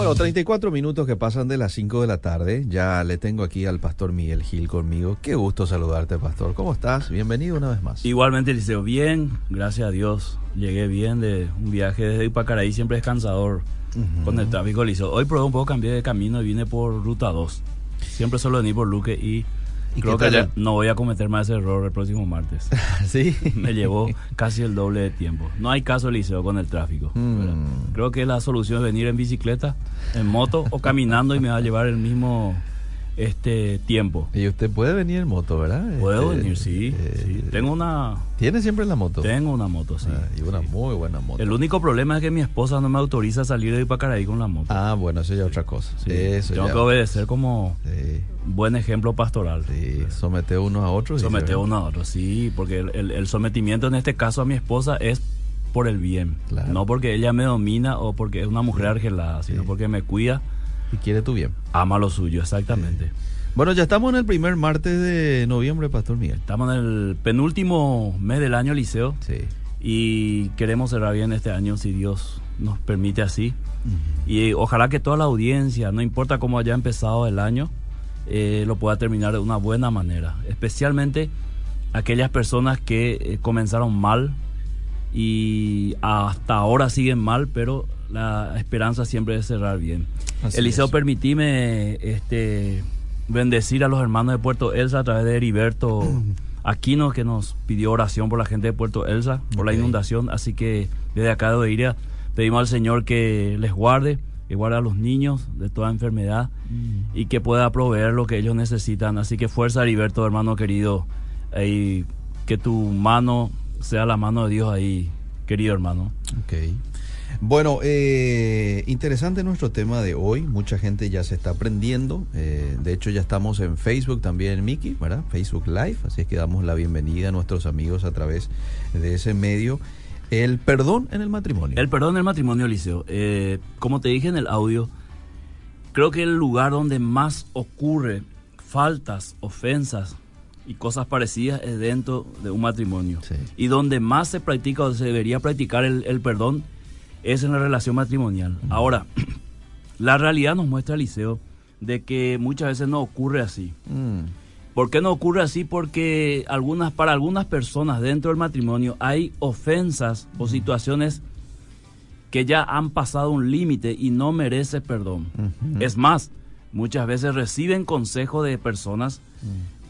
Bueno, 34 minutos que pasan de las 5 de la tarde. Ya le tengo aquí al pastor Miguel Gil conmigo. Qué gusto saludarte, pastor. ¿Cómo estás? Bienvenido una vez más. Igualmente, Liceo, bien, gracias a Dios. Llegué bien de un viaje desde Ipacaraí, siempre es cansador con el tráfico, Liceo. Hoy probé un poco, cambié de camino y vine por ruta 2. Siempre suelo venir por Luque y ¿Y Creo que no voy a cometer más ese error el próximo martes. sí. Me llevó casi el doble de tiempo. No hay caso, Eliseo, con el tráfico. Mm. Creo que la solución es venir en bicicleta, en moto o caminando y me va a llevar el mismo este tiempo. Y usted puede venir en moto, ¿verdad? Puedo Este, venir, sí, eh, sí. Tengo una, ¿Tiene siempre la moto? tengo una moto, sí. Ah, y una sí. muy buena moto. El único problema es que mi esposa no me autoriza a salir de Ipacaraí con la moto. Ah, bueno, eso ya es otra cosa. Sí. Eso Tengo ya- que obedecer como buen ejemplo pastoral. sí, somete uno a otro. y Somete se- uno a otro, sí, porque el, el- el sometimiento en este caso a mi esposa es por el bien, Claro. no porque ella me domina o porque es una mujer argelada, sino porque me cuida, Y quiere tu bien. ama lo suyo, exactamente. Bueno, ya estamos en el primer martes de noviembre, Pastor Miguel. Estamos en el penúltimo mes del año liceo Sí. y queremos cerrar bien este año si Dios nos permite así. Y ojalá que toda la audiencia, no importa cómo haya empezado el año, eh, lo pueda terminar de una buena manera. Especialmente aquellas personas que eh, comenzaron mal y hasta ahora siguen mal, pero la esperanza siempre es cerrar bien. Así Eliseo, es. permitime este, bendecir a los hermanos de Puerto Elsa a través de Heriberto Aquino, que nos pidió oración por la gente de Puerto Elsa, por la inundación. Así que desde acá de Oiria pedimos al Señor que les guarde, que guarde a los niños de toda enfermedad y que pueda proveer lo que ellos necesitan. Así que fuerza, Heriberto, hermano querido, y que tu mano sea la mano de Dios ahí, querido hermano. Ok. Bueno, eh, interesante nuestro tema de hoy. Mucha gente ya se está aprendiendo. Eh, de hecho, ya estamos en Facebook también, Miki, ¿verdad? Facebook Live. Así es que damos la bienvenida a nuestros amigos a través de ese medio. El perdón en el matrimonio. El perdón del matrimonio, Liceo. Eh, como te dije en el audio, creo que el lugar donde más ocurre faltas, ofensas y cosas parecidas es dentro de un matrimonio. Sí. Y donde más se practica o se debería practicar el, el perdón es en la relación matrimonial. Ahora, la realidad nos muestra, Liceo, de que muchas veces no ocurre así. Mm, ¿Por qué no ocurre así? Porque algunas, para algunas personas dentro del matrimonio hay ofensas o situaciones que ya han pasado un límite y no merece perdón. Es más, muchas veces reciben consejo de personas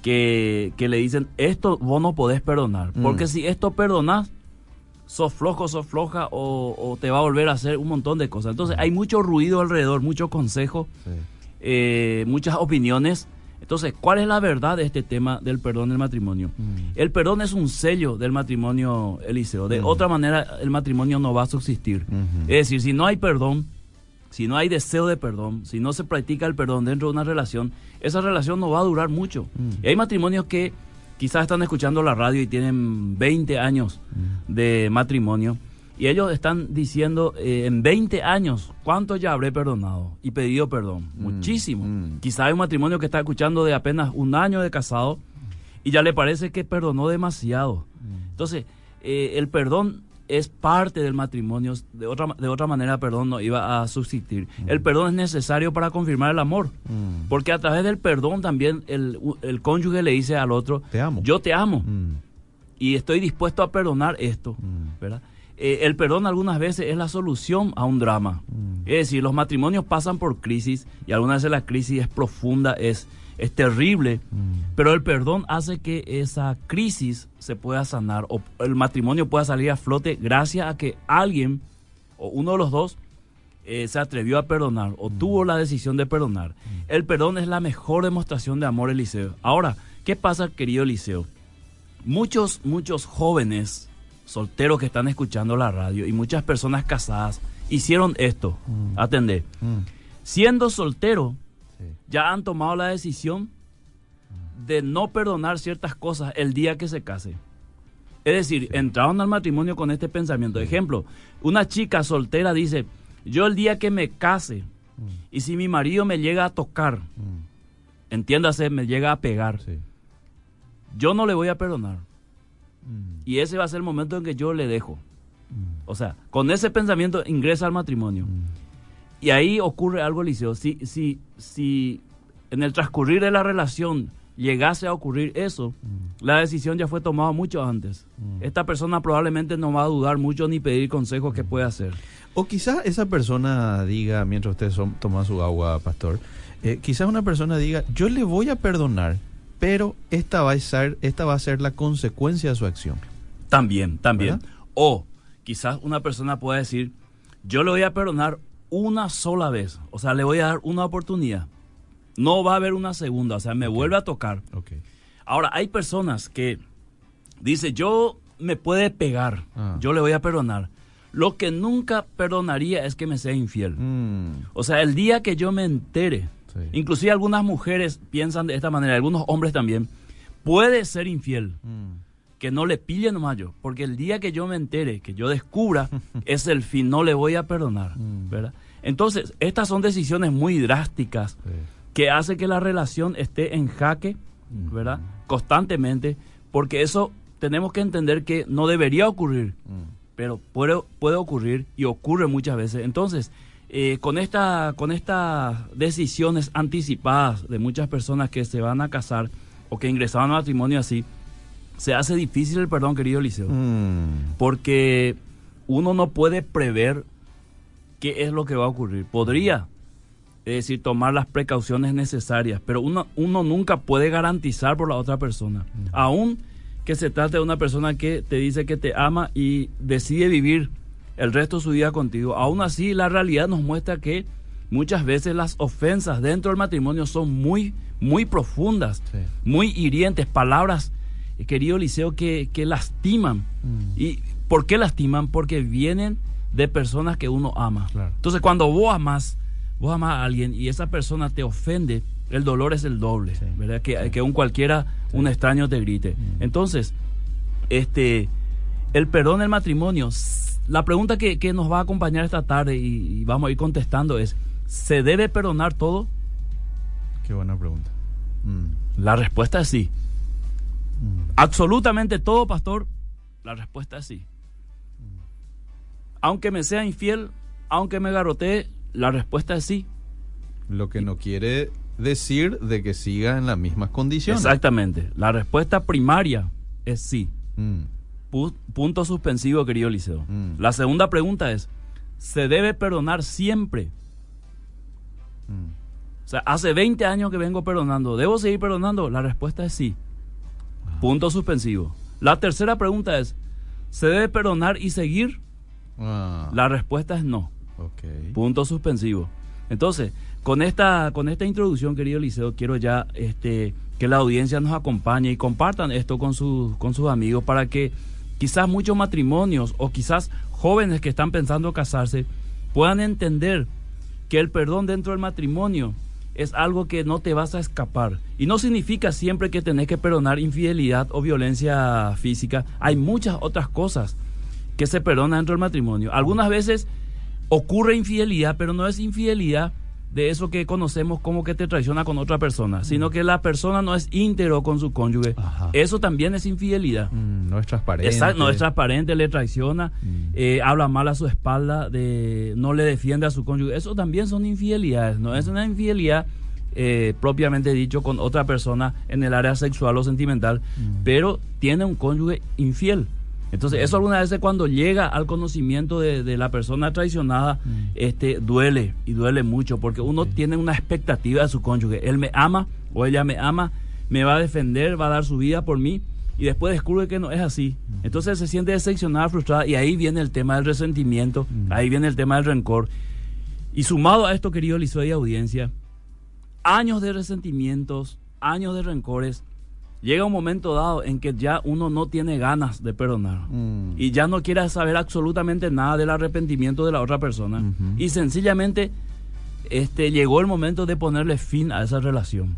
que, que le dicen, esto vos no podés perdonar, Mm. porque si esto perdonás, sos flojo, sos floja o, o te va a volver a hacer un montón de cosas. Entonces hay mucho ruido alrededor, mucho consejo Sí. eh, muchas opiniones. Entonces, ¿cuál es la verdad de este tema del perdón del matrimonio? Mm. El perdón es un sello del matrimonio, Eliseo. De Mm. otra manera, el matrimonio no va a subsistir. Ujú. Es decir, si no hay perdón, si no hay deseo de perdón, si no se practica el perdón dentro de una relación, esa relación no va a durar mucho. Mm. Y hay matrimonios que quizás están escuchando la radio y tienen 20 años Mm. de matrimonio y ellos están diciendo eh, en 20 años cuánto ya habré perdonado y pedido perdón. Muchísimo. mm. Quizás hay un matrimonio que está escuchando de apenas un año de casado y ya le parece que perdonó demasiado. Entonces, eh, el perdón es parte del matrimonio. De otra, de otra manera, perdón no iba a subsistir. El perdón es necesario para confirmar el amor. Mm. Porque a través del perdón también el, el cónyuge le dice al otro, Te amo. yo te amo Mm, y estoy dispuesto a perdonar esto, Mm. ¿verdad? Eh, el perdón algunas veces es la solución a un drama. Mm. Es decir, los matrimonios pasan por crisis y algunas veces la crisis es profunda, es, es terrible, Mm. pero el perdón hace que esa crisis se pueda sanar o el matrimonio pueda salir a flote gracias a que alguien o uno de los dos eh, se atrevió a perdonar o tuvo la decisión de perdonar. El perdón es la mejor demostración de amor, Eliseo. Ahora, ¿qué pasa, querido Eliseo? Muchos, muchos jóvenes solteros que están escuchando la radio y muchas personas casadas hicieron esto. Mm. Atendé. Mm. Siendo soltero, Sí. ya han tomado la decisión de no perdonar ciertas cosas el día que se case. Es decir, entraron al matrimonio con este pensamiento. Ejemplo, una chica soltera dice, yo el día que me case y si mi marido me llega a tocar, Mm. entiéndase, me llega a pegar, Sí. yo no le voy a perdonar. Mm. Y ese va a ser el momento en que yo le dejo. Mm. O sea, con ese pensamiento ingresa al matrimonio. Mm. Y ahí ocurre algo, Liceo. Si, si, si en el transcurrir de la relación llegase a ocurrir eso, Mm. la decisión ya fue tomada mucho antes. Esta persona probablemente no va a dudar mucho ni pedir consejos que puede hacer. O quizás esa persona diga, mientras ustedes son, toman su agua, pastor, eh, quizás una persona diga, yo le voy a perdonar, pero esta va a ser, esta va a ser la consecuencia de su acción. También, también. ¿Verdad? O quizás una persona pueda decir, yo le voy a perdonar una sola vez, o sea, le voy a dar una oportunidad. No va a haber una segunda, o sea, me vuelve a tocar. Ok. Ahora, hay personas que dicen, yo me puede pegar, Ah. yo le voy a perdonar. Lo que nunca perdonaría es que me sea infiel. Mm, O sea, el día que yo me entere, Sí. inclusive algunas mujeres piensan de esta manera, algunos hombres también, puede ser infiel, mm, que no le pille nomás yo, porque el día que yo me entere, que yo descubra, es el fin, no le voy a perdonar, Mm. ¿verdad? Entonces, estas son decisiones muy drásticas sí. que hace que la relación esté en jaque, ¿verdad? Constantemente, porque eso tenemos que entender que no debería ocurrir, Mm. pero puede, puede ocurrir y ocurre muchas veces. Entonces, eh, con, esta, con estas decisiones anticipadas de muchas personas que se van a casar o que ingresaban al matrimonio así, se hace difícil el perdón, querido Liceo, Mm, porque uno no puede prever qué es lo que va a ocurrir. Podría, es decir, tomar las precauciones necesarias, pero uno, uno nunca puede garantizar por la otra persona. Aún que se trate de una persona que te dice que te ama y decide vivir el resto de su vida contigo. Aún así, la realidad nos muestra que muchas veces las ofensas dentro del matrimonio son muy, muy profundas, Sí. muy hirientes, palabras, querido Liceo, que, que lastiman. Mm. ¿Y por qué lastiman? Porque vienen de personas que uno ama. Claro. Entonces, cuando vos amas, vos amas a alguien y esa persona te ofende, el dolor es el doble, Sí. ¿verdad? Que, que un cualquiera, un extraño te grite. Mm. Entonces, este, el perdón del matrimonio, la pregunta que, que nos va a acompañar esta tarde y, y vamos a ir contestando es, ¿se debe perdonar todo? Qué buena pregunta. Mm, La respuesta es sí. Absolutamente todo, pastor, la respuesta es sí. Aunque me sea infiel, aunque me garrotee, la respuesta es sí. Lo que no quiere decir de que siga en las mismas condiciones. Exactamente. La respuesta primaria es sí. Mm, Pu- punto suspensivo, querido Liceo. Mm. La segunda pregunta es, ¿se debe perdonar siempre? mm, O sea, hace 20 años que vengo perdonando. ¿Debo seguir perdonando? La respuesta es sí. Punto suspensivo. La tercera pregunta es, ¿se debe perdonar y seguir? ah, La respuesta es no. Punto suspensivo. Entonces, con esta, con esta introducción, querido Liceo, quiero ya este, que la audiencia nos acompañe y compartan esto con, sus con sus amigos para que quizás muchos matrimonios o quizás jóvenes que están pensando casarse puedan entender que el perdón dentro del matrimonio es algo que no te vas a escapar. Y no significa siempre que tenés que perdonar infidelidad o violencia física. Hay muchas otras cosas que se perdonan dentro del matrimonio. Algunas veces ocurre infidelidad, pero no es infidelidad de eso que conocemos como que te traiciona con otra persona, sino que la persona no es íntegro con su cónyuge. Ajá. Eso también es infidelidad. Mm, no es transparente. Exacto, no es transparente, le traiciona, Mm. eh, habla mal a su espalda, de, no le defiende a su cónyuge. Eso también son infidelidades, no es una infidelidad eh, propiamente dicho con otra persona en el área sexual o sentimental, Mm. pero tiene un cónyuge infiel. Entonces, eso algunas veces cuando llega al conocimiento de, de la persona traicionada, Mm. este, duele y duele mucho, porque uno tiene una expectativa de su cónyuge. Él me ama o ella me ama, me va a defender, va a dar su vida por mí, y después descubre que no es así. Entonces se siente decepcionada, frustrada, y ahí viene el tema del resentimiento, Mm. ahí viene el tema del rencor. Y sumado a esto, querido Liceo y audiencia, años de resentimientos, años de rencores, llega un momento dado en que ya uno no tiene ganas de perdonar. Mm. Y ya no quiere saber absolutamente nada del arrepentimiento de la otra persona. Y sencillamente este, llegó el momento de ponerle fin a esa relación.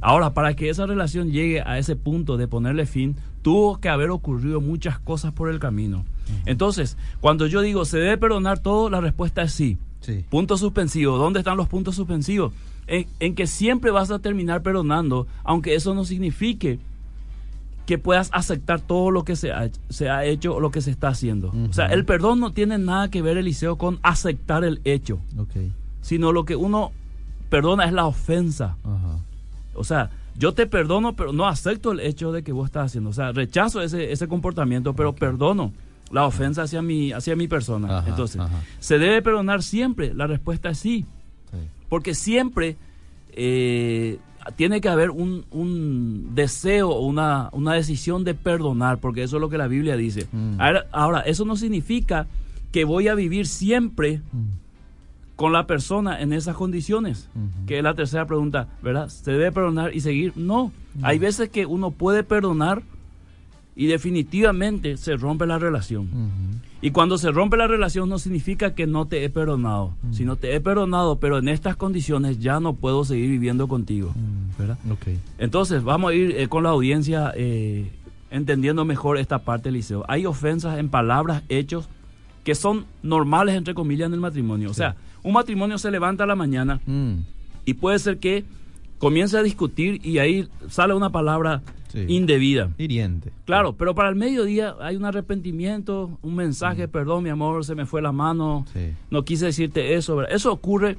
Ahora, para que esa relación llegue a ese punto de ponerle fin, tuvo que haber ocurrido muchas cosas por el camino. Entonces, cuando yo digo, ¿se debe perdonar todo? La respuesta es sí. Sí. Punto suspensivo. ¿Dónde están los puntos suspensivos? En, en que siempre vas a terminar perdonando, aunque eso no signifique que puedas aceptar todo lo que se ha, se ha hecho o lo que se está haciendo. O sea, el perdón no tiene nada que ver, Eliseo, con aceptar el hecho. Ok. sino lo que uno perdona es la ofensa. O sea, yo te perdono, pero no acepto el hecho de que vos estás haciendo. O sea, rechazo ese, ese comportamiento, pero perdono la ofensa hacia mi, hacia mi persona. Entonces. ¿se debe perdonar siempre? La respuesta es sí. Sí. Porque siempre eh, tiene que haber un, un deseo o una, una decisión de perdonar, porque eso es lo que la Biblia dice. Mm. Ahora, ahora, eso no significa que voy a vivir siempre Mm. con la persona en esas condiciones, que es la tercera pregunta, ¿verdad? ¿Se debe perdonar y seguir? No. Mm. Hay veces que uno puede perdonar y definitivamente se rompe la relación. Y cuando se rompe la relación no significa que no te he perdonado, Mm. sino te he perdonado, pero en estas condiciones ya no puedo seguir viviendo contigo. Mm. ¿verdad? Ok. Entonces, vamos a ir eh, con la audiencia eh, entendiendo mejor esta parte del liceo. Hay ofensas en palabras, hechos, que son normales, entre comillas, en el matrimonio. O sea, un matrimonio se levanta a la mañana Mm. y puede ser que comience a discutir y ahí sale una palabra Sí. indebida. Hiriente. Claro, pero para el mediodía hay un arrepentimiento, un mensaje, perdón mi amor, se me fue la mano, Sí. no quise decirte eso. ¿verdad? Eso ocurre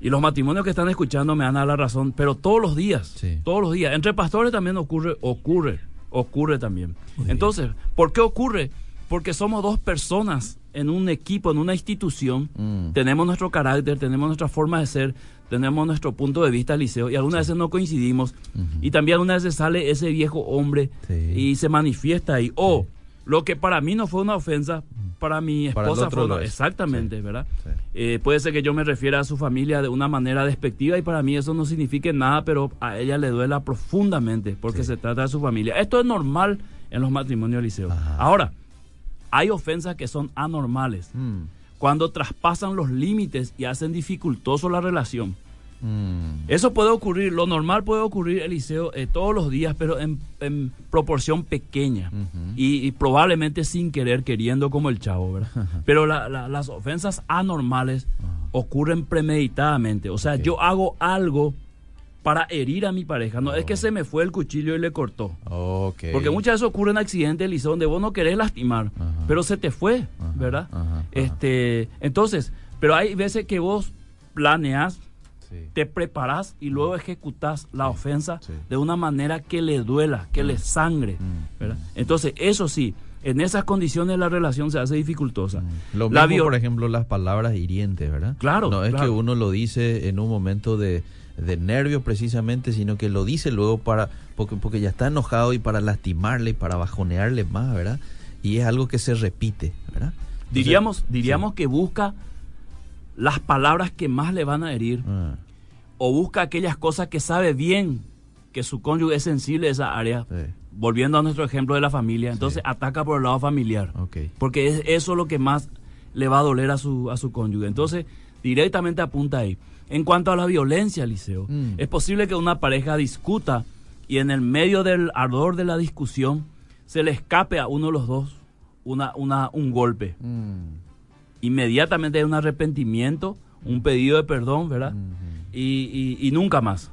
y los matrimonios que están escuchando me dan a dar la razón, pero todos los días, Sí. todos los días. Entre pastores también ocurre, ocurre, ocurre también. Muy Entonces, ¿por qué ocurre? Porque somos dos personas en un equipo, en una institución. Mm. Tenemos nuestro carácter, tenemos nuestra forma de ser, tenemos nuestro punto de vista, Liceo, y algunas veces no coincidimos. Y también algunas veces sale ese viejo hombre Sí. y se manifiesta ahí. O lo que para mí no fue una ofensa, para mi esposa fue una-. Exactamente, ¿verdad? Eh, puede ser que yo me refiera a su familia de una manera despectiva y para mí eso no signifique nada, pero a ella le duela profundamente porque se trata de su familia. Esto es normal en los matrimonios liceos. Ajá. Ahora, hay ofensas que son anormales. Mm. Cuando traspasan los límites y hacen dificultoso la relación. Mm. Eso puede ocurrir, lo normal puede ocurrir, Eliseo, eh, todos los días, pero en, en proporción pequeña. Y, y probablemente sin querer, queriendo como el chavo, ¿verdad? Pero la- la- las ofensas anormales ocurren premeditadamente. O sea, yo hago algo para herir a mi pareja. No es que se me fue el cuchillo y le cortó. Porque muchas veces ocurren accidentes, Eliseo, donde vos no querés lastimar, Ajá. pero se te fue, Ajá, ¿verdad? ajá. Este, entonces, pero hay veces que vos planeas, Sí. te preparás y luego ejecutás la ofensa sí. de una manera que le duela, que le sangre, Mm, ¿verdad? Entonces, eso sí, en esas condiciones la relación se hace dificultosa. Mm. Lo La mismo, por ejemplo, las palabras hirientes, ¿verdad? Claro, No es claro. que uno lo dice en un momento de, de nervios precisamente, sino que lo dice luego para porque, porque ya está enojado y para lastimarle y para bajonearle más, ¿verdad? Y es algo que se repite, ¿verdad? Entonces- diríamos diríamos que busca las palabras que más le van a herir Ah, o busca aquellas cosas que sabe bien que su cónyuge es sensible a esa área. sí, Volviendo a nuestro ejemplo de la familia, entonces ataca por el lado familiar. ok. Porque es eso lo que más le va a doler a su, a su cónyuge. Entonces, directamente apunta ahí. En cuanto a la violencia, Liceo, Mm. es posible que una pareja discuta y en el medio del ardor de la discusión se le escape a uno de los dos una, una, un golpe. Mm, Inmediatamente hay un arrepentimiento, un pedido de perdón, ¿verdad? ujú. y, y- y nunca más.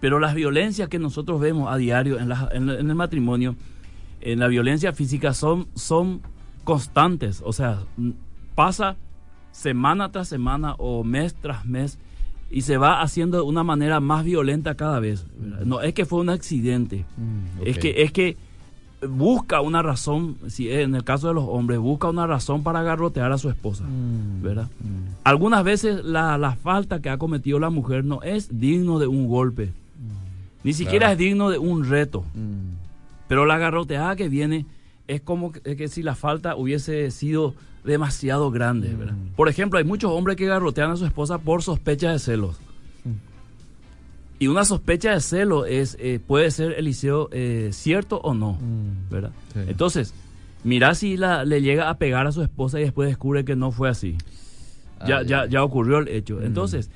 Pero las violencias que nosotros vemos a diario en, la- en- en el matrimonio, en la violencia física, son, son constantes. O sea, pasa semana tras semana o mes tras mes y se va haciendo de una manera más violenta cada vez. ¿verdad? No es que fue un accidente, Mm, es, que, es que busca una razón, si en el caso de los hombres, busca una razón para garrotear a su esposa. Mm, ¿verdad? mm, Algunas veces la, la falta que ha cometido la mujer no es digno de un golpe, ni siquiera Claro. es digno de un reto, mm, pero la garroteada que viene es como que, que si la falta hubiese sido demasiado grande. ¿verdad? Mm. Por ejemplo, hay muchos hombres que garrotean a su esposa por sospecha de celos. Y una sospecha de celo es, eh, puede ser, Eliseo, eh, cierto o no, mm. ¿verdad? Sí. Entonces, mira si la, le llega a pegar a su esposa y después descubre que no fue así. ya, Ah, ya, ya ocurrió el hecho. Mm. Entonces,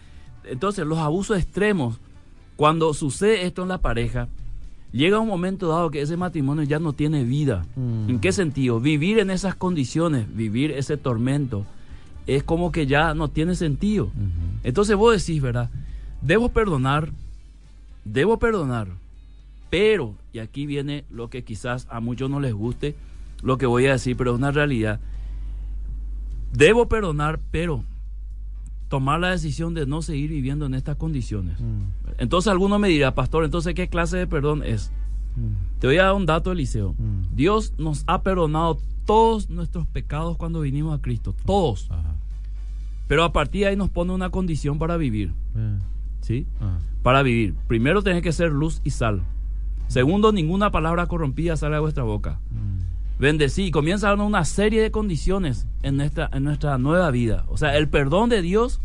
entonces, los abusos extremos, cuando sucede esto en la pareja, llega un momento dado que ese matrimonio ya no tiene vida. Mm. ¿En qué sentido? Vivir en esas condiciones, vivir ese tormento, es como que ya no tiene sentido. Entonces vos decís, ¿verdad? Debo perdonar, debo perdonar, pero, y aquí viene lo que quizás a muchos no les guste, lo que voy a decir, pero es una realidad. Debo perdonar, pero tomar la decisión de no seguir viviendo en estas condiciones. Entonces alguno me dirá, pastor, entonces ¿qué clase de perdón es? Te voy a dar un dato, Eliseo. Dios nos ha perdonado todos nuestros pecados cuando vinimos a Cristo, todos. Pero a partir de ahí nos pone una condición para vivir. ¿Sí? Para vivir. Primero tenés que ser luz y sal. Segundo, ninguna palabra corrompida sale de vuestra boca. Bendecí. Y comienza a dar una serie de condiciones en nuestra, en nuestra nueva vida. O sea, el perdón de Dios,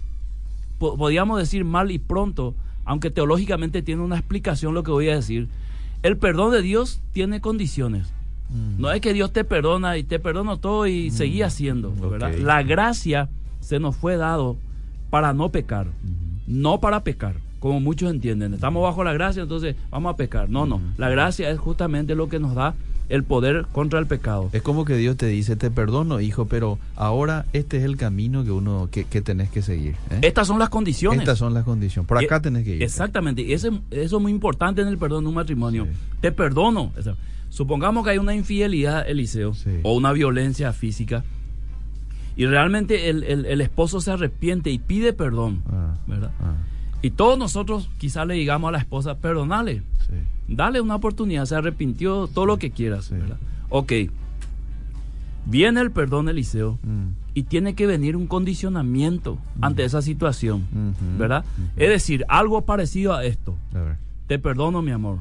podríamos decir mal y pronto, aunque teológicamente tiene una explicación lo que voy a decir. El perdón de Dios tiene condiciones. Mm. No es que Dios te perdona y te perdono todo y mm. seguí haciendo. La gracia se nos fue dado para no pecar, no para pecar, como muchos entienden. Estamos bajo la gracia, entonces vamos a pecar. No, no. La gracia es justamente lo que nos da el poder contra el pecado. Es como que Dios te dice, te perdono, hijo, pero ahora este es el camino que uno que, tenés que seguir. ¿eh? Estas son las condiciones. Estas son las condiciones. Por acá tenés que ir. Exactamente. Y eso, es muy importante en el perdón de un matrimonio. Te perdono. Supongamos que hay una infidelidad, Eliseo, o una violencia física, y realmente el, esposo se arrepiente y pide perdón, ah, ¿verdad? Ah. Y todos nosotros quizás le digamos a la esposa, perdonale, dale una oportunidad, se arrepintió, todo lo que quieras, ¿verdad? Ok, viene el perdón, Eliseo, mm. y tiene que venir un condicionamiento mm. ante esa situación, ¿verdad? Es decir, algo parecido a esto. Te perdono, mi amor.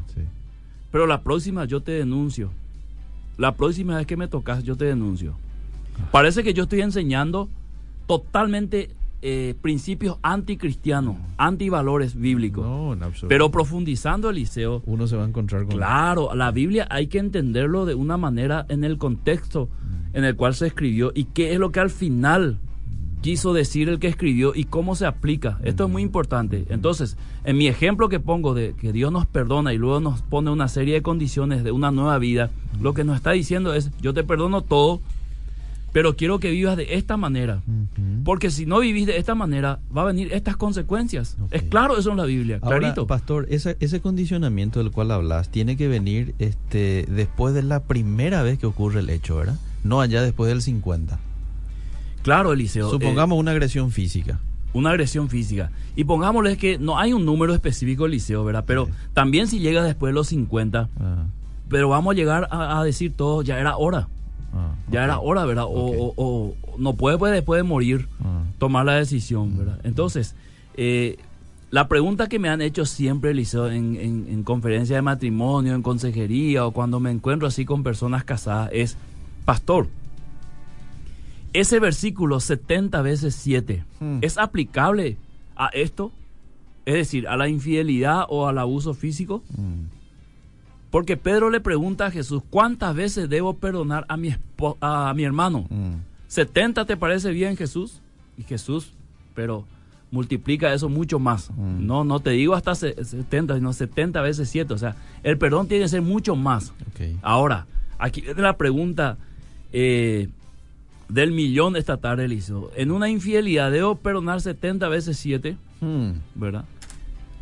Pero la próxima yo te denuncio. La próxima vez que me tocas, yo te denuncio. Ah. Parece que yo estoy enseñando totalmente eh, principios anticristianos, antivalores bíblicos. No, en absoluto. Pero profundizando Eliseo. Uno se va a encontrar con. Claro, la Biblia hay que entenderlo de una manera en el contexto en el cual se escribió y qué es lo que al final quiso decir el que escribió y cómo se aplica. Esto es muy importante. Entonces, en mi ejemplo que pongo de que Dios nos perdona y luego nos pone una serie de condiciones de una nueva vida, lo que nos está diciendo es, yo te perdono todo, pero quiero que vivas de esta manera. Porque si no vivís de esta manera, va a venir estas consecuencias. Es claro eso en la Biblia, clarito. Pastor, ese, ese condicionamiento del cual hablas tiene que venir este, después de la primera vez que ocurre el hecho, ¿verdad? No allá después del 50. Claro, Eliseo. Supongamos eh, una agresión física. Una agresión física. Y pongámosle que no hay un número específico, Eliseo, ¿verdad? Pero también si llega después de los 50, ah. pero vamos a llegar a, decir todo, ya era hora. Ah, ya era hora, ¿verdad? O, no puede, puede después de morir ah. tomar la decisión, ¿verdad? Entonces, eh, la pregunta que me han hecho siempre, Eliseo, en, en, en conferencias de matrimonio, en consejería o cuando me encuentro así con personas casadas es, pastor, ese versículo 70 veces 7 hmm. es aplicable a esto, es decir, a la infidelidad o al abuso físico. Hmm. Porque Pedro le pregunta a Jesús, ¿cuántas veces debo perdonar a mi, a mi hermano? ¿70 hmm. te parece bien, Jesús? Y Jesús, pero multiplica eso mucho más. No, no te digo hasta 70, sino 70 veces 7. O sea, el perdón tiene que ser mucho más. Ahora, aquí viene la pregunta, eh, del millón esta tarde, Eliseo. En una infidelidad debo perdonar 70 veces 7, hmm. ¿verdad?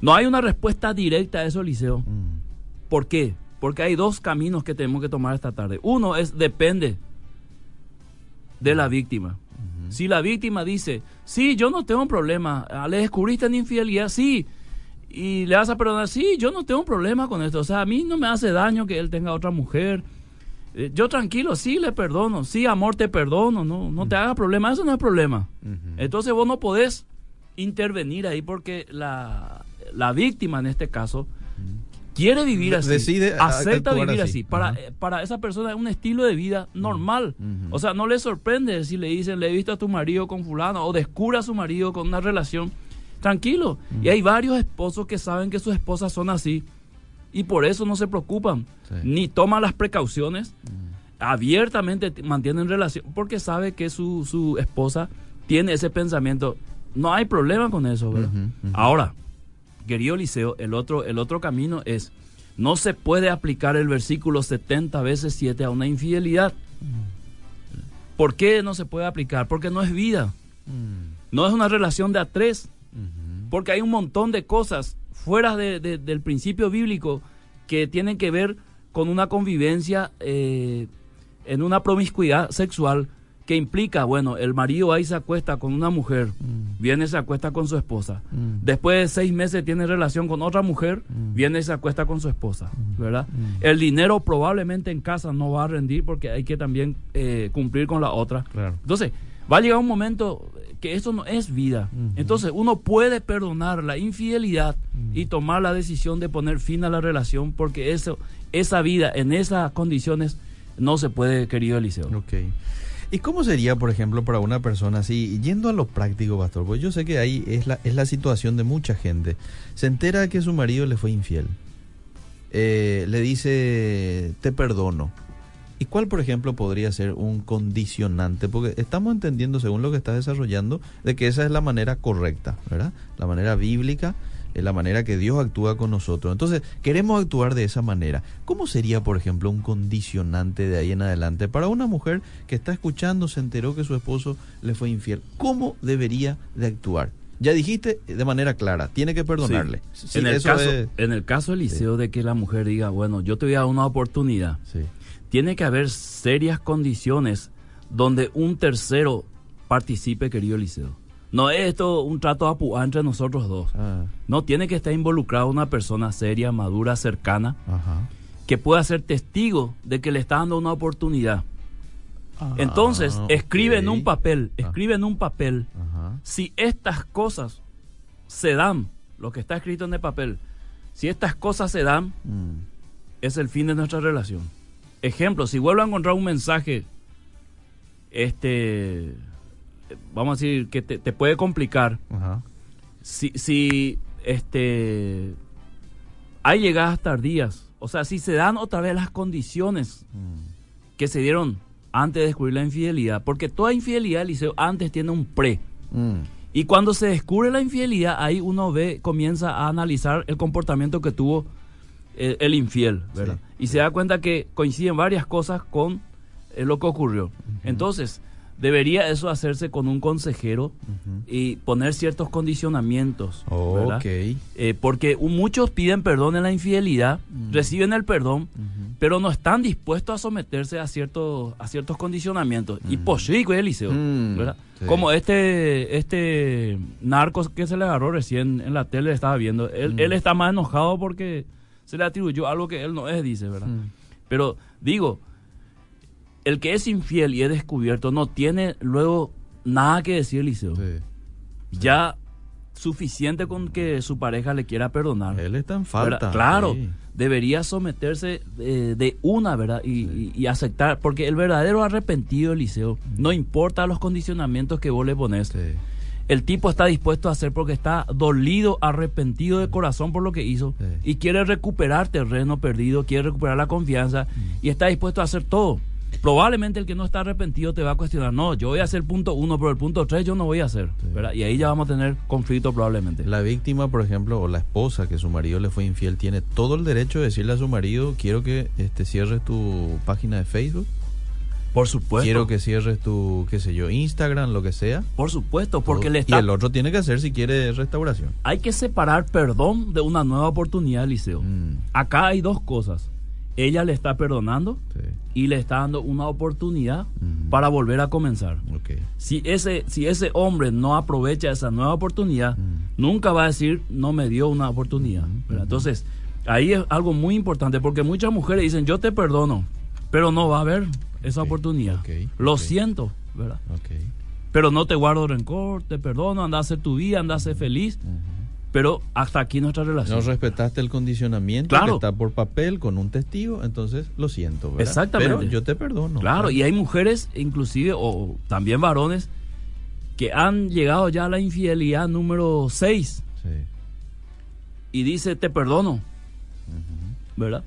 No hay una respuesta directa a eso, Eliseo. Hmm. ¿Por qué? Porque hay dos caminos que tenemos que tomar esta tarde. Uno es depende de la víctima. Si la víctima dice, sí, yo no tengo un problema, ah, le descubriste en infidelidad, sí, y le vas a perdonar, sí, yo no tengo un problema con esto, o sea, a mí no me hace daño que él tenga otra mujer, eh, yo tranquilo, sí le perdono, sí amor te perdono, no, no te hagas problema, eso no es problema. Entonces vos no podés intervenir ahí porque la, víctima en este caso quiere vivir así, Decide acepta vivir así. Para, para esa persona es un estilo de vida normal. O sea, no le sorprende si le dicen, le he visto a tu marido con fulano o descubre a su marido con una relación. Tranquilo. Y hay varios esposos que saben que sus esposas son así y por eso no se preocupan, ni toman las precauciones, abiertamente mantienen relación, porque sabe que su, su, esposa tiene ese pensamiento. No hay problema con eso, ¿verdad? Ahora, querido Liceo, el otro, el otro camino es, no se puede aplicar el versículo 70 veces 7 a una infidelidad. ¿Por qué no se puede aplicar? Porque no es vida. No es una relación de a tres. Porque hay un montón de cosas fuera de, del principio bíblico que tienen que ver con una convivencia eh, en una promiscuidad sexual que implica, bueno, el marido ahí se acuesta con una mujer, Mm. viene y se acuesta con su esposa. Mm. Después de seis meses tiene relación con otra mujer, Mm. viene y se acuesta con su esposa, ¿verdad? El dinero probablemente en casa no va a rendir porque hay que también eh, cumplir con la otra. Claro. Entonces, va a llegar un momento que eso no es vida. Entonces, uno puede perdonar la infidelidad y tomar la decisión de poner fin a la relación porque eso, esa vida en esas condiciones no se puede, querido Eliseo. Ok. ¿Y cómo sería, por ejemplo, para una persona así, yendo a lo práctico, pastor? Pues yo sé que ahí es la, es la situación de mucha gente. Se entera que su marido le fue infiel. Eh, le dice, te perdono. ¿Y cuál, por ejemplo, podría ser un condicionante? Porque estamos entendiendo, según lo que está desarrollando, de que esa es la manera correcta, ¿verdad? La manera bíblica, la manera que Dios actúa con nosotros. Entonces, queremos actuar de esa manera. ¿Cómo sería, por ejemplo, un condicionante de ahí en adelante para una mujer que está escuchando, se enteró que su esposo le fue infiel? ¿Cómo debería de actuar? Ya dijiste de manera clara, tiene que perdonarle. Sí. Sí, en, el caso, es- en el caso, Eliseo, de que la mujer diga, bueno, yo te voy a dar una oportunidad, sí. tiene que haber serias condiciones donde un tercero participe, querido Eliseo. No es esto un trato apuá entre nosotros dos. Ah, No, tiene que estar involucrada una persona seria, madura, cercana, ajá. que pueda ser testigo de que le está dando una oportunidad. Entonces, Ah, escribe en un papel, Ah. escribe en un papel, Ajá. si estas cosas se dan, lo que está escrito en el papel, si estas cosas se dan, Mm, es el fin de nuestra relación. Ejemplo, si vuelvo a encontrar un mensaje, este, vamos a decir que te, te puede complicar, Ajá. si, si este, hay llegadas tardías, o sea, si se dan otra vez las condiciones Mm, que se dieron antes de descubrir la infidelidad, porque toda infidelidad, Eliseo, antes tiene un pre. mm, Y cuando se descubre la infidelidad, ahí uno ve, comienza a analizar el comportamiento que tuvo el infiel, ¿verdad? Sí, y se da cuenta que coinciden varias cosas con eh, lo que ocurrió. Entonces, debería eso hacerse con un consejero y poner ciertos condicionamientos, ¿verdad? Ok. Eh, porque muchos piden perdón en la infidelidad, Mm. reciben el perdón, pero no están dispuestos a someterse a ciertos, a ciertos condicionamientos. Y Mm. pues sí, Eliseo, Mm, ¿verdad? sí. Como este, este narco que se le agarró recién en la tele, estaba viendo. Él, él está más enojado porque se le atribuyó algo que él no es, dice, ¿verdad? Pero digo, el que es infiel y es descubierto no tiene luego nada que decir, Eliseo. Sí. Ya suficiente con que su pareja le quiera perdonar. Él está en ¿verdad? falta. Claro, sí. debería someterse eh, de una, ¿verdad? Y, y- y aceptar, porque el verdadero arrepentido, Eliseo, no importa los condicionamientos que vos le pones, el tipo está dispuesto a hacer porque está dolido, arrepentido de corazón por lo que hizo y quiere recuperar terreno perdido, quiere recuperar la confianza Mm. y está dispuesto a hacer todo. Probablemente el que no está arrepentido te va a cuestionar, no, yo voy a hacer punto uno, pero el punto tres yo no voy a hacer. Y ahí ya vamos a tener conflicto probablemente. La víctima, por ejemplo, o la esposa que su marido le fue infiel, tiene todo el derecho de decirle a su marido, quiero que este, cierres tu página de Facebook, Por supuesto. quiero que cierres tu, qué sé yo, Instagram, lo que sea. Por supuesto, porque Todo. le está Y el otro tiene que hacer si quiere restauración. Hay que separar perdón de una nueva oportunidad, Liceo. Mm, Acá hay dos cosas. Ella le está perdonando sí. y le está dando una oportunidad para volver a comenzar. Si ese, si ese hombre no aprovecha esa nueva oportunidad, nunca va a decir no me dio una oportunidad. Entonces, ahí es algo muy importante porque muchas mujeres dicen yo te perdono, pero no va a haber esa oportunidad. Lo siento, ¿verdad? Pero no te guardo rencor, te perdono, anda a hacer tu vida, anda a ser feliz. Pero hasta aquí nuestra relación. No respetaste el condicionamiento Claro. que está por papel con un testigo, entonces lo siento, ¿verdad? Exactamente. Pero yo te perdono. Claro, y hay mujeres, inclusive, o también varones, que han llegado ya a la infidelidad número 6 Sí. y dice, te perdono, ¿verdad?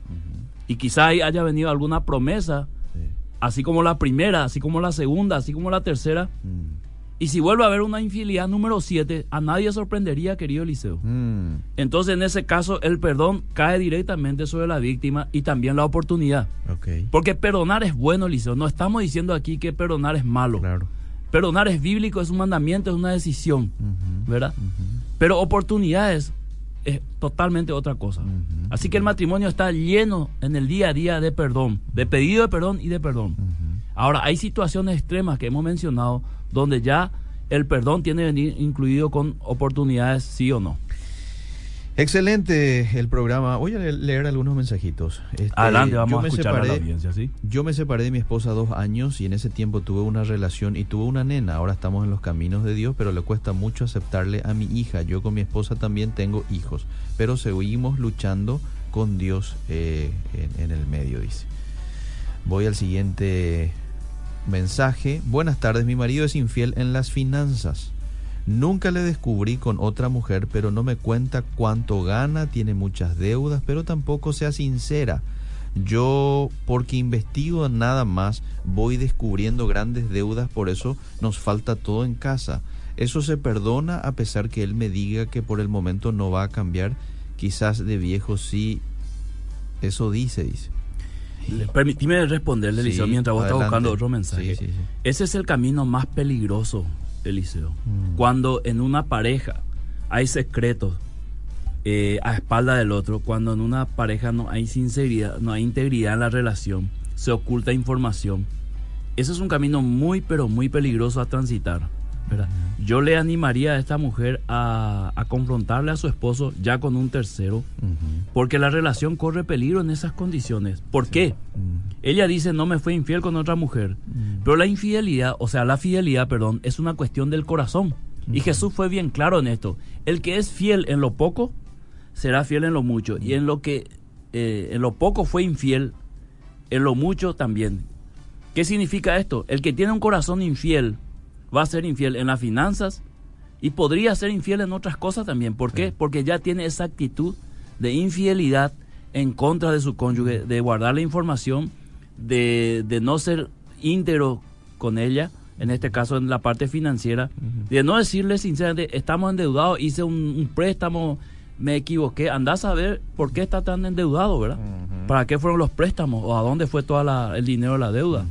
Y quizá ahí haya venido alguna promesa, sí. así como la primera, así como la segunda, así como la tercera. Mm, Y si vuelve a haber una infidelidad número 7, a nadie sorprendería, querido Eliseo. mm, Entonces, en ese caso, el perdón cae directamente sobre la víctima y también la oportunidad. Porque perdonar es bueno, Eliseo. No estamos diciendo aquí que perdonar es malo. Claro. Perdonar es bíblico, es un mandamiento, es una decisión, ¿verdad? Pero oportunidades es totalmente otra cosa. Así que el matrimonio está lleno en el día a día de perdón, de pedido de perdón y de perdón. Ahora, hay situaciones extremas que hemos mencionado donde ya el perdón tiene que venir incluido con oportunidades sí o no. Excelente el programa. Voy a leer algunos mensajitos. Este, Adelante, vamos a escuchar a la audiencia, ¿sí? Yo me separé de mi esposa dos años y en ese tiempo tuve una relación y tuve una nena. Ahora estamos en los caminos de Dios, pero le cuesta mucho aceptarle a mi hija. Yo con mi esposa también tengo hijos, pero seguimos luchando con Dios eh, en, en el medio, dice. Voy al siguiente mensaje. Buenas tardes, mi marido es infiel en las finanzas. Nunca le descubrí con otra mujer, pero no me cuenta cuánto gana, tiene muchas deudas, pero tampoco sea sincera. Yo, porque investigo nada más, voy descubriendo grandes deudas, por eso nos falta todo en casa. Eso se perdona a pesar que él me diga que por el momento no va a cambiar. Quizás de viejo sí. Eso dice, dice. Permíteme responderle, Eliseo, mientras vos estás buscando otro mensaje. Ese es el camino más peligroso Eliseo. Mm. Cuando en una pareja hay secretos eh, a espalda del otro, cuando en una pareja no hay sinceridad, no hay integridad en la relación, se oculta información, ese es un camino muy, pero muy peligroso a transitar. Yo le animaría a esta mujer a, confrontarle a su esposo ya con un tercero, porque la relación corre peligro en esas condiciones. ¿Por qué? Ella dice, no me fue infiel con otra mujer, pero la infidelidad, o sea, la fidelidad, perdón, es una cuestión del corazón. Y Jesús fue bien claro en esto. El que es fiel en lo poco, será fiel en lo mucho. Y en lo que eh, en lo poco fue infiel, en lo mucho también. ¿Qué significa esto? El que tiene un corazón infiel, va a ser infiel en las finanzas y podría ser infiel en otras cosas también. ¿Por qué? Porque ya tiene esa actitud de infidelidad en contra de su cónyuge, de guardar la información, de, no ser íntegro con ella, en este caso en la parte financiera, de no decirle sinceramente, estamos endeudados, hice un, préstamo, me equivoqué, andás a ver por qué está tan endeudado, ¿verdad? ¿Para qué fueron los préstamos o a dónde fue todo el dinero de la deuda?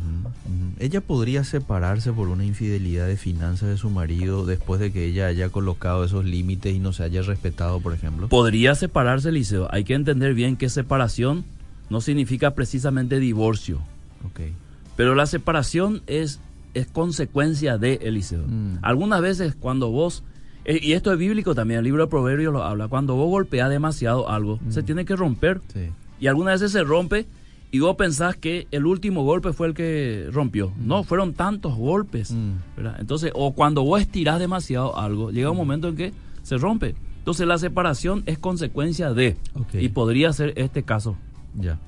Ella podría separarse por una infidelidad de finanzas de su marido después de que ella haya colocado esos límites y no se haya respetado, por ejemplo. Podría separarse, Liceo. Hay que entender bien que separación no significa precisamente divorcio. Okay. Pero la separación es, es consecuencia de Eliseo. Mm. Algunas veces cuando vos, eh, y esto es bíblico también, el libro de Proverbios lo habla, cuando vos golpeas demasiado algo, se mm. tiene que romper. Y algunas veces se rompe y vos pensás que el último golpe fue el que rompió. Mm. No, fueron tantos golpes. Mm. Entonces, o cuando vos estirás demasiado algo, llega un momento en que se rompe. Entonces, la separación es consecuencia de. Y podría ser este caso. Ya.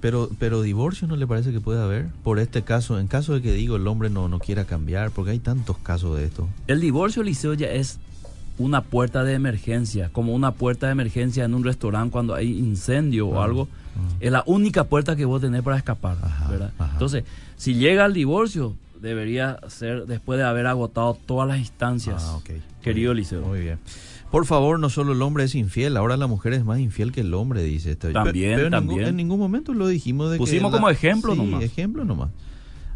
Pero, pero divorcio no le parece que puede haber por este caso, en caso de que digo el hombre no, no quiera cambiar, porque hay tantos casos de esto. El divorcio, Liceo, ya es una puerta de emergencia, como una puerta de emergencia en un restaurante cuando hay incendio o algo es la única puerta que vos tenés para escapar. Entonces, si llega el divorcio, debería ser después de haber agotado todas las instancias, ah, querido Liceo. Muy bien. Por favor, no solo el hombre es infiel, ahora la mujer es más infiel que el hombre, dice esto. También, pero, también. En ningún, momento lo dijimos de Pusimos como ejemplo sí, nomás. ejemplo nomás.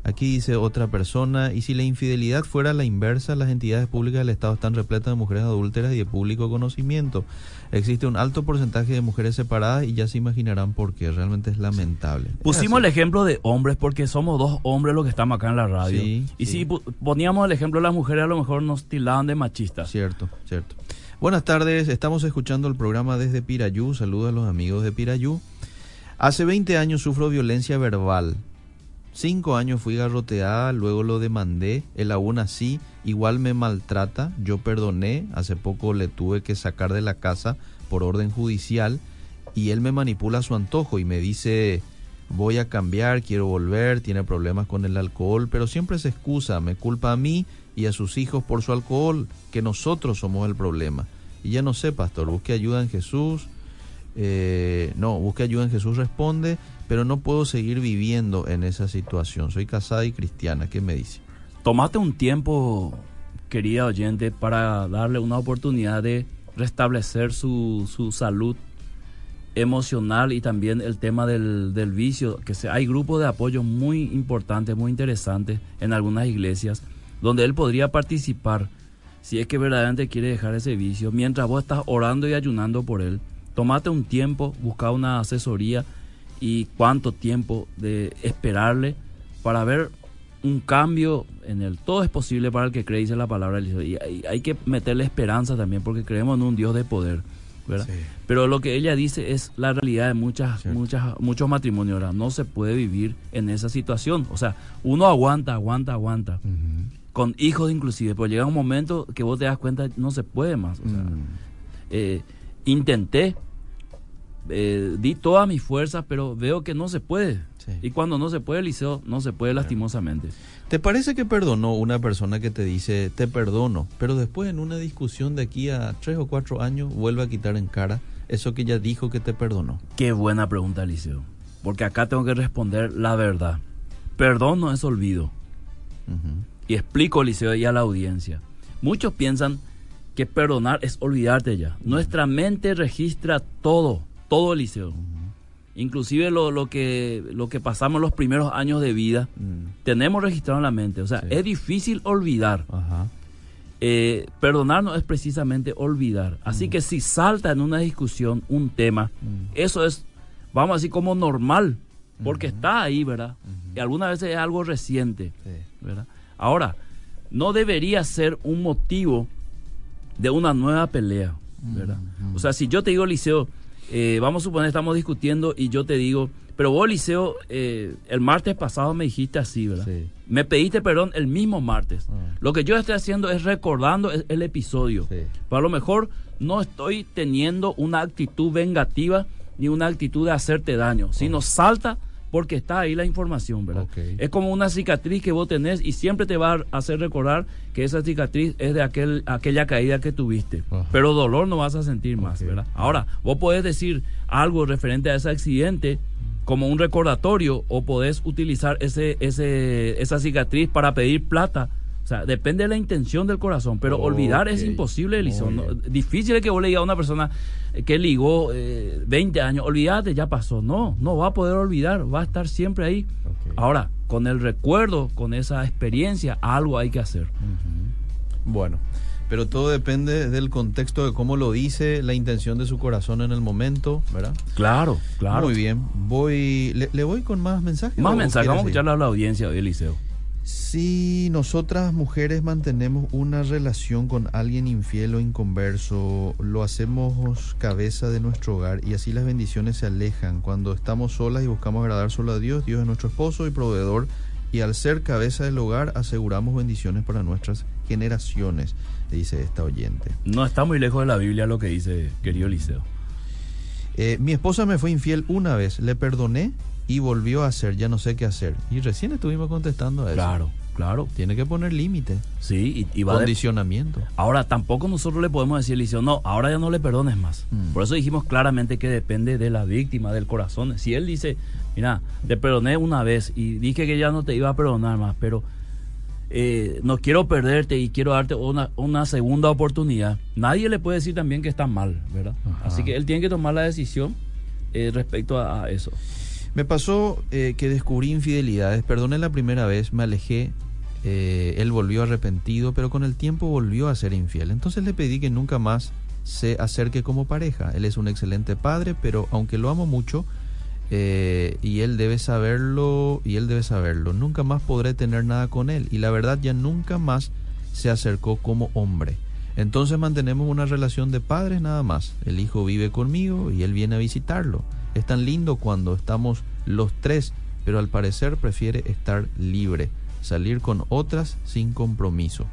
Aquí dice otra persona, y si la infidelidad fuera la inversa, las entidades públicas del Estado están repletas de mujeres adúlteras y de público conocimiento. Existe un alto porcentaje de mujeres separadas y ya se imaginarán por qué, realmente es lamentable. Pusimos el ejemplo de hombres porque somos dos hombres los que estamos acá en la radio. y si poníamos el ejemplo de las mujeres, a lo mejor nos tildaban de machistas. Cierto, cierto. Buenas tardes, estamos escuchando el programa desde Pirayú. Saludos a los amigos de Pirayú. Hace 20 años sufro violencia verbal Cinco años fui garroteada, luego lo demandé, él aún así igual me maltrata, yo perdoné, hace poco le tuve que sacar de la casa por orden judicial y él me manipula a su antojo y me dice voy a cambiar, quiero volver, tiene problemas con el alcohol, pero siempre se excusa, me culpa a mí y a sus hijos por su alcohol, que nosotros somos el problema. Y ya no sé, pastor, busque ayuda en Jesús. Eh, no, busque ayuda en Jesús, responde pero no puedo seguir viviendo en esa situación. Soy casada y cristiana. ¿Qué me dice? Tomate un tiempo, querida oyente, para darle una oportunidad de restablecer su, su salud emocional y también el tema del, del vicio, que hay grupos de apoyo muy importantes, muy interesantes en algunas iglesias, donde él podría participar si es que verdaderamente quiere dejar ese vicio, mientras vos estás orando y ayunando por él. Tomate un tiempo, busca una asesoría y cuánto tiempo de esperarle para ver un cambio en el todo es posible para el que cree, dice la palabra. Y hay, hay que meterle esperanza también porque creemos en un Dios de poder. ¿verdad? Sí. Pero lo que ella dice es la realidad de muchas, Cierto. muchas, muchos matrimonios. ¿verdad? No se puede vivir en esa situación. O sea, uno aguanta, aguanta, aguanta. Con hijos inclusive. Pero llega un momento que vos te das cuenta, no se puede más. O sea, Mm. eh, intenté, eh, di todas mis fuerzas, pero veo que no se puede. Sí. Y cuando no se puede, Liceo, no se puede lastimosamente. ¿Te parece que perdonó una persona que te dice te perdono, pero después en una discusión de aquí a tres o cuatro años vuelve a quitar en cara eso que ya dijo que te perdonó? Qué buena pregunta, Liceo. Porque acá tengo que responder la verdad. Perdón no es olvido. Y explico, Liceo, y a la audiencia. Muchos piensan que perdonar es olvidarte ya. Nuestra mente registra todo, todo, Liceo. Inclusive lo, lo, que, lo que pasamos los primeros años de vida, Mm. tenemos registrado en la mente. O sea, Sí. es difícil olvidar. Ajá. Eh, perdonar no es precisamente olvidar. Así que si salta en una discusión un tema, Mm. eso es, vamos a decir, como normal, porque está ahí, ¿verdad? Y algunas veces es algo reciente, Sí. ¿verdad? Ahora, no debería ser un motivo de una nueva pelea, ¿verdad? O sea, si yo te digo, Liceo, eh, vamos a suponer estamos discutiendo y yo te digo, pero vos, Liceo, eh, el martes pasado me dijiste así, ¿verdad? Sí. Me pediste perdón el mismo martes. Ah. Lo que yo estoy haciendo es recordando el, el episodio. Sí. Pero a lo mejor no estoy teniendo una actitud vengativa ni una actitud de hacerte daño, sino salta porque está ahí la información, ¿verdad? Es como una cicatriz que vos tenés y siempre te va a hacer recordar que esa cicatriz es de aquel, aquella caída que tuviste. Ajá. Pero dolor no vas a sentir más. ¿verdad? Ahora, vos podés decir algo referente a ese accidente como un recordatorio o podés utilizar ese, ese, esa cicatriz para pedir plata. O sea, depende de la intención del corazón, pero olvidar es imposible, Elison. Muy ¿no? Difícil es que vos le digas a una persona eh, que ligó eh, 20 años, olvídate, ya pasó. No, no va a poder olvidar, va a estar siempre ahí. Ahora, con el recuerdo, con esa experiencia, algo hay que hacer. Bueno, pero todo depende del contexto de cómo lo dice, la intención de su corazón en el momento, ¿verdad? Claro, claro. Muy bien. Voy, le, le voy con más mensajes. Más ¿O mensajes, vamos a escucharle a la audiencia hoy, Eliseo. Si nosotras mujeres mantenemos una relación con alguien infiel o inconverso, lo hacemos cabeza de nuestro hogar y así las bendiciones se alejan. Cuando estamos solas y buscamos agradar solo a Dios, Dios es nuestro esposo y proveedor y al ser cabeza del hogar aseguramos bendiciones para nuestras generaciones, dice esta oyente. No está muy lejos de la Biblia lo que dice, querido Eliseo. Eh, mi esposa me fue infiel una vez, le perdoné y volvió a hacer, ya no sé qué hacer. Y recién estuvimos contestando a eso. Claro, claro. Tiene que poner límite, Sí, y, y va de- condicionamiento. Ahora, tampoco nosotros le podemos decir, Eliseo, no, ahora ya no le perdones más. Mm. Por eso dijimos claramente que depende de la víctima, del corazón. Si él dice, mira, te perdoné una vez y dije que ya no te iba a perdonar más, pero eh, no quiero perderte y quiero darte una, una segunda oportunidad, nadie le puede decir también que está mal, ¿verdad? Ajá. Así que él tiene que tomar la decisión eh, respecto a, a eso. Me pasó eh, que descubrí infidelidades, perdoné la primera vez, me alejé, eh, él volvió arrepentido, pero con el tiempo volvió a ser infiel. Entonces le pedí que nunca más se acerque como pareja. Él es un excelente padre, pero aunque lo amo mucho, eh, y él debe saberlo, y él debe saberlo, nunca más podré tener nada con él. Y la verdad ya nunca más se acercó como hombre. Entonces mantenemos una relación de padres nada más. El hijo vive conmigo y él viene a visitarlo. Es tan lindo cuando estamos los tres, pero al parecer prefiere estar libre, salir con otras sin compromiso.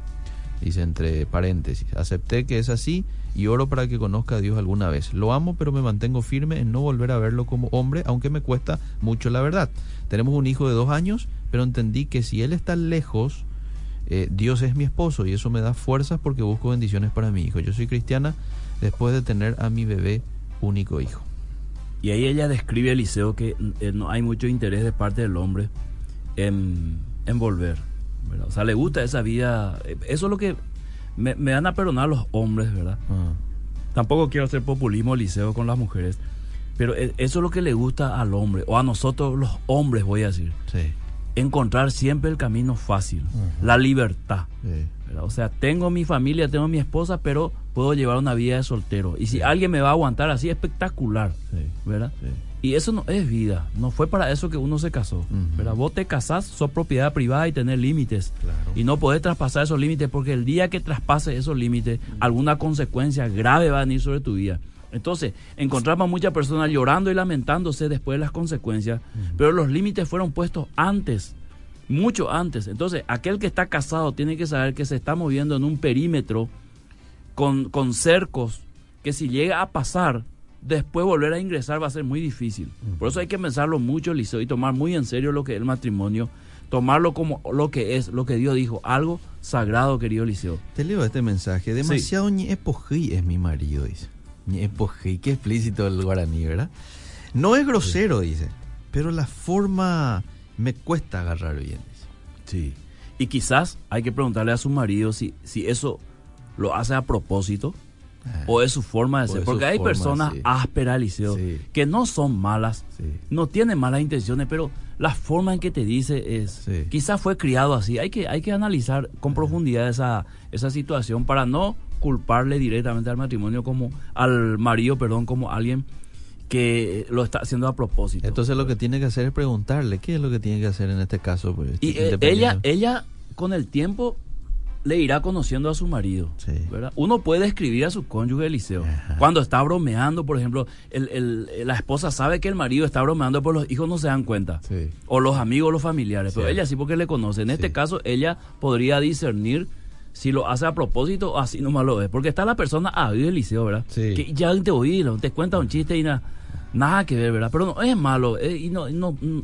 Dice entre paréntesis, acepté que es así y oro para que conozca a Dios alguna vez. Lo amo, pero me mantengo firme en no volver a verlo como hombre, aunque me cuesta mucho la verdad. Tenemos un hijo de dos años, pero entendí que si él está lejos, eh, Dios es mi esposo y eso me da fuerzas porque busco bendiciones para mi hijo. Yo soy cristiana después de tener a mi bebé único hijo. Y ahí ella describe, Eliseo, que eh, no hay mucho interés de parte del hombre en, en volver. ¿verdad? O sea, le gusta esa vida. eh, Eso es lo que me, me van a perdonar los hombres, ¿verdad? Ah, Tampoco quiero hacer populismo, Eliseo, con las mujeres. Pero eh, eso es lo que le gusta al hombre, o a nosotros los hombres, voy a decir. sí, Encontrar siempre el camino fácil, la libertad. sí. O sea, tengo mi familia, tengo mi esposa, pero puedo llevar una vida de soltero. Y si Sí. alguien me va a aguantar así, espectacular, Sí. ¿verdad? Sí. Y eso no es vida, no fue para eso que uno se casó. ¿verdad? Vos te casás, sos propiedad privada y tenés límites. Claro. Y no podés traspasar esos límites porque el día que traspases esos límites, alguna consecuencia grave va a venir sobre tu vida. Entonces, encontramos a muchas personas llorando y lamentándose después de las consecuencias, pero los límites fueron puestos antes, mucho antes. Entonces, aquel que está casado tiene que saber que se está moviendo en un perímetro con, con cercos que si llega a pasar, después volver a ingresar va a ser muy difícil. Por eso hay que pensarlo mucho, Liceo, y tomar muy en serio lo que es el matrimonio, tomarlo como lo que es, lo que Dios dijo, algo sagrado, querido Liceo. Te leo este mensaje. Demasiado ñepojí es mi marido, dice. Ñepojí, qué explícito el guaraní, ¿verdad? No es grosero, dice, pero la forma me cuesta agarrar bien. dice. Sí. Y quizás hay que preguntarle a su marido si, si eso lo hace a propósito Ah, o es su forma de ser. Porque hay forma, personas sí. ásperas, Sí. que no son malas, sí. no tiene malas intenciones, pero la forma en que te dice es, quizás fue criado así. Hay que, hay que analizar con profundidad esa, esa situación para no culparle directamente al matrimonio como, al marido, perdón, como alguien que lo está haciendo a propósito. Entonces lo que tiene que hacer es preguntarle qué es lo que tiene que hacer en este caso. pues, y eh, independiendo- ella, ella con el tiempo le irá conociendo a su marido. Sí. ¿verdad? Uno puede escribir a su cónyuge Eliseo. Ajá. Cuando está bromeando, por ejemplo, el- el- la esposa sabe que el marido está bromeando, pero los hijos no se dan cuenta. Sí. O los amigos los familiares. Pero Sí. ella sí porque le conoce. En este caso, ella podría discernir si lo hace a propósito o así nomás lo es. Porque está la persona a del liceo, ¿verdad? Sí. Que ya te oí, te cuenta un chiste y na- nada que ver, ¿verdad? Pero no es malo. eh, y no, no, mm,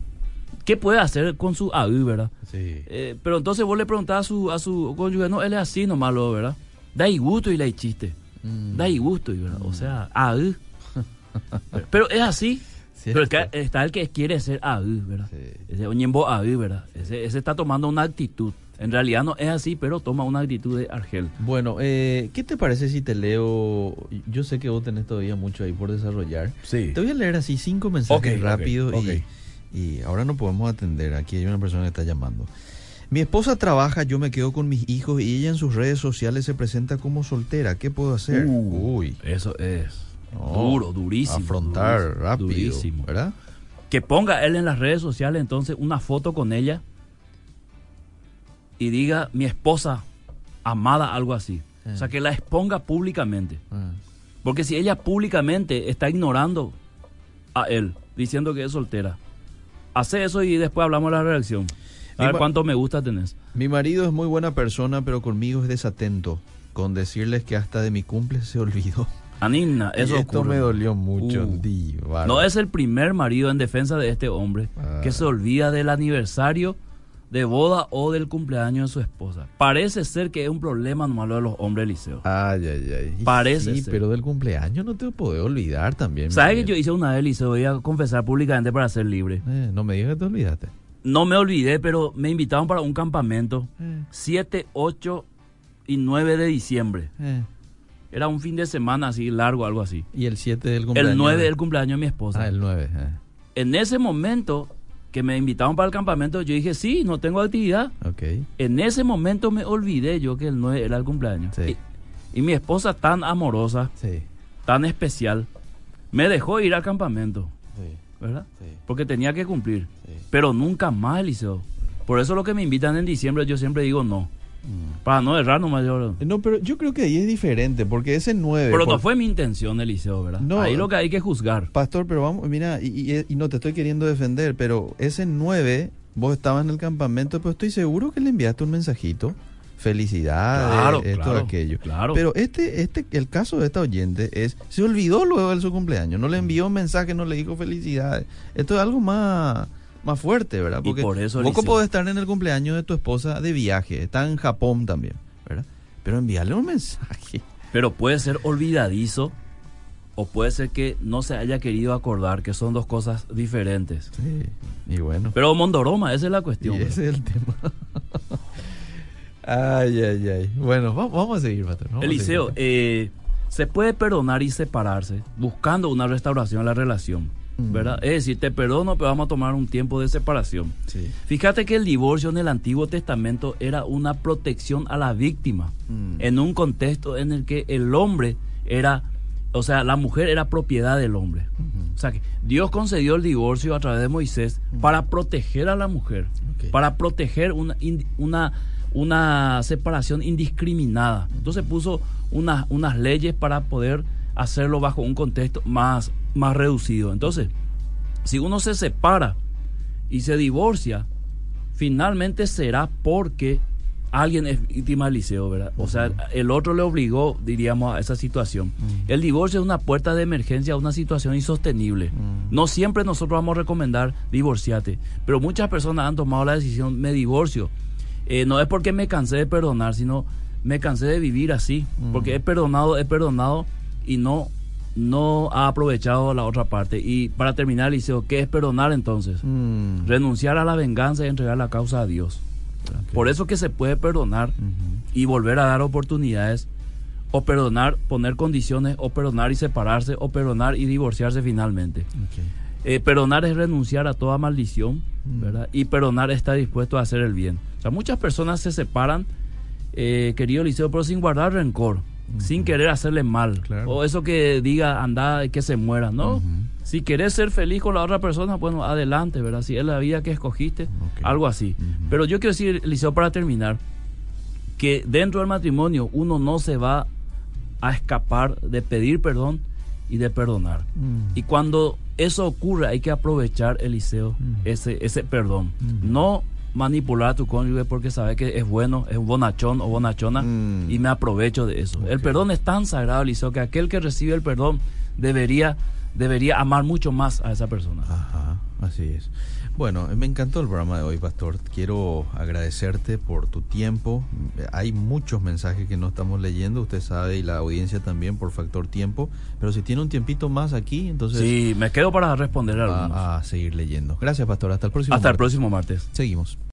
¿Qué puede hacer con su AU, verdad? Sí. Eh, pero entonces vos le preguntás a su, a su cónyuge, no, él es así nomás, lo, ¿verdad? Da y gusto y le hay chiste. Mm. Da y gusto, y, ¿verdad? O sea, AU. pero, es así. Pero el que- está el que quiere ser AU, ¿verdad? Sí. Ese Oñembo AU, ¿verdad? Ese, ese está tomando una actitud. En realidad no es así, pero toma una actitud de Argel. Bueno, eh, ¿qué te parece si te leo? Yo sé que vos tenés todavía mucho ahí por desarrollar. Sí. Te voy a leer así cinco mensajes Ok, ok, rápidos y- ok. Y, ahora no podemos atender. Aquí hay una persona que está llamando. Mi esposa trabaja, yo me quedo con mis hijos y ella en sus redes sociales se presenta como soltera. ¿Qué puedo hacer? Uh, Uy, Eso es no, duro, durísimo. Afrontar durísimo, rápido, durísimo. ¿verdad? que ponga él en las redes sociales entonces una foto con ella y diga mi esposa amada, algo así. O sea, Eh. que la exponga públicamente. Ah, Porque si ella públicamente está ignorando a él, diciendo que es soltera, hace eso y después hablamos de la reacción. A Mi ver cuánto me gusta tenés. Mi marido es muy buena persona, pero conmigo es desatento. Con decirles que hasta de mi cumple se olvidó. Anina, Y eso esto ocurre. me dolió mucho. Uh. di. No es el primer marido en defensa de este hombre Ah. que se olvida del aniversario de boda o del cumpleaños de su esposa. Parece ser que es un problema lo de los hombres liceo. Ay, ay, ay. Parece Sí, ser. pero del cumpleaños no te puedo olvidar también. ¿Sabes que yo hice una vez liceo? Voy a confesar públicamente para ser libre. Eh, no me digas que te olvidaste. No me olvidé, pero me invitaron para un campamento Eh, 7, 8 y 9 de diciembre. eh. Era un fin de semana así largo, algo así. Y el 7 del cumpleaños. El 9 del cumpleaños de mi esposa. Ah, el 9. eh. En ese momento que me invitaron para el campamento, yo dije, sí, no tengo actividad. En ese momento me olvidé yo que el 9 era el cumpleaños. Sí. Y, y mi esposa tan amorosa, Sí. tan especial, me dejó ir al campamento, Sí. ¿verdad? Sí. Porque tenía que cumplir. Pero nunca más, Eliseo. Por eso lo que me invitan en diciembre, yo siempre digo no. Para no errar nomás yo. No, pero yo creo que ahí es diferente, porque ese 9. Pero no por- fue mi intención, Eliseo, ¿verdad? No. Ahí lo que hay que juzgar. Pastor, pero vamos, mira, y, y- y no te estoy queriendo defender, pero ese 9, vos estabas en el campamento, pero estoy seguro que le enviaste un mensajito. Felicidades, Claro, esto, claro, aquello. claro. Pero este, este, el caso de esta oyente es, se olvidó luego de su cumpleaños, no le envió un mensaje, no le dijo felicidades. Esto es algo más, más fuerte, ¿verdad? Y por eso, Eliseo. podés estar en el cumpleaños de tu esposa de viaje, está en Japón también, ¿verdad? Pero enviarle un mensaje. Pero puede ser olvidadizo o puede ser que no se haya querido acordar, que son dos cosas diferentes. Sí, y bueno. Pero Mondoroma, esa es la Y cuestión. ese es el tema. ay, ay, ay. Bueno, va- vamos a seguir, patrón. vamos a Eliseo, seguir. eh, se puede perdonar y separarse buscando una restauración de la relación. ¿Verdad? Es decir, te perdono, pero vamos a tomar un tiempo de separación. Sí. Fíjate que el divorcio en el Antiguo Testamento era una protección a la víctima, Mm. en un contexto en el que el hombre era, o sea, la mujer era propiedad del hombre. O sea, que Dios concedió el divorcio a través de Moisés para proteger a la mujer, para proteger una, una, una separación indiscriminada. Entonces puso unas, unas leyes para poder hacerlo bajo un contexto más, más reducido. Entonces, si uno se separa y se divorcia, finalmente será porque alguien es víctima del liceo, ¿verdad? O sea, el otro le obligó, diríamos, a esa situación. El divorcio es una puerta de emergencia a una situación insostenible. No siempre nosotros vamos a recomendar divorciate, pero muchas personas han tomado la decisión, me divorcio. Eh, no es porque me cansé de perdonar, sino me cansé de vivir así, porque he perdonado, he perdonado y no no ha aprovechado la otra parte. Y para terminar, Liceo, ¿qué es perdonar entonces? Mm. Renunciar a la venganza y entregar la causa a Dios. Por eso que se puede perdonar y volver a dar oportunidades, o perdonar, poner condiciones, o perdonar y separarse, o perdonar y divorciarse finalmente. Eh, perdonar es renunciar a toda maldición, Mm. ¿verdad? Y perdonar está dispuesto a hacer el bien. O sea, muchas personas se separan, eh, querido Liceo, pero sin guardar rencor, sin querer hacerle mal. Claro. O eso que diga, anda que se muera, ¿no? Si querés ser feliz con la otra persona, bueno, adelante, ¿verdad? Si es la vida que escogiste, algo así. Pero yo quiero decir, Liceo, para terminar, que dentro del matrimonio uno no se va a escapar de pedir perdón y de perdonar. Mm. Y cuando eso ocurre, hay que aprovechar, Eliseo, ese, ese perdón. No manipular a tu cónyuge porque sabe que es bueno, es bonachón o bonachona Mm. y me aprovecho de eso. El perdón es tan sagrado, Eliseo, que aquel que recibe el perdón debería, debería amar mucho más a esa persona. Ajá, así es. Bueno, me encantó el programa de hoy, Pastor. Quiero agradecerte por tu tiempo. Hay muchos mensajes que no estamos leyendo, usted sabe, y la audiencia también por factor tiempo. Pero si tiene un tiempito más aquí, entonces Sí, me quedo para responder a algunos. va a seguir leyendo. Gracias, Pastor. Hasta el próximo. Hasta el próximo martes. Seguimos.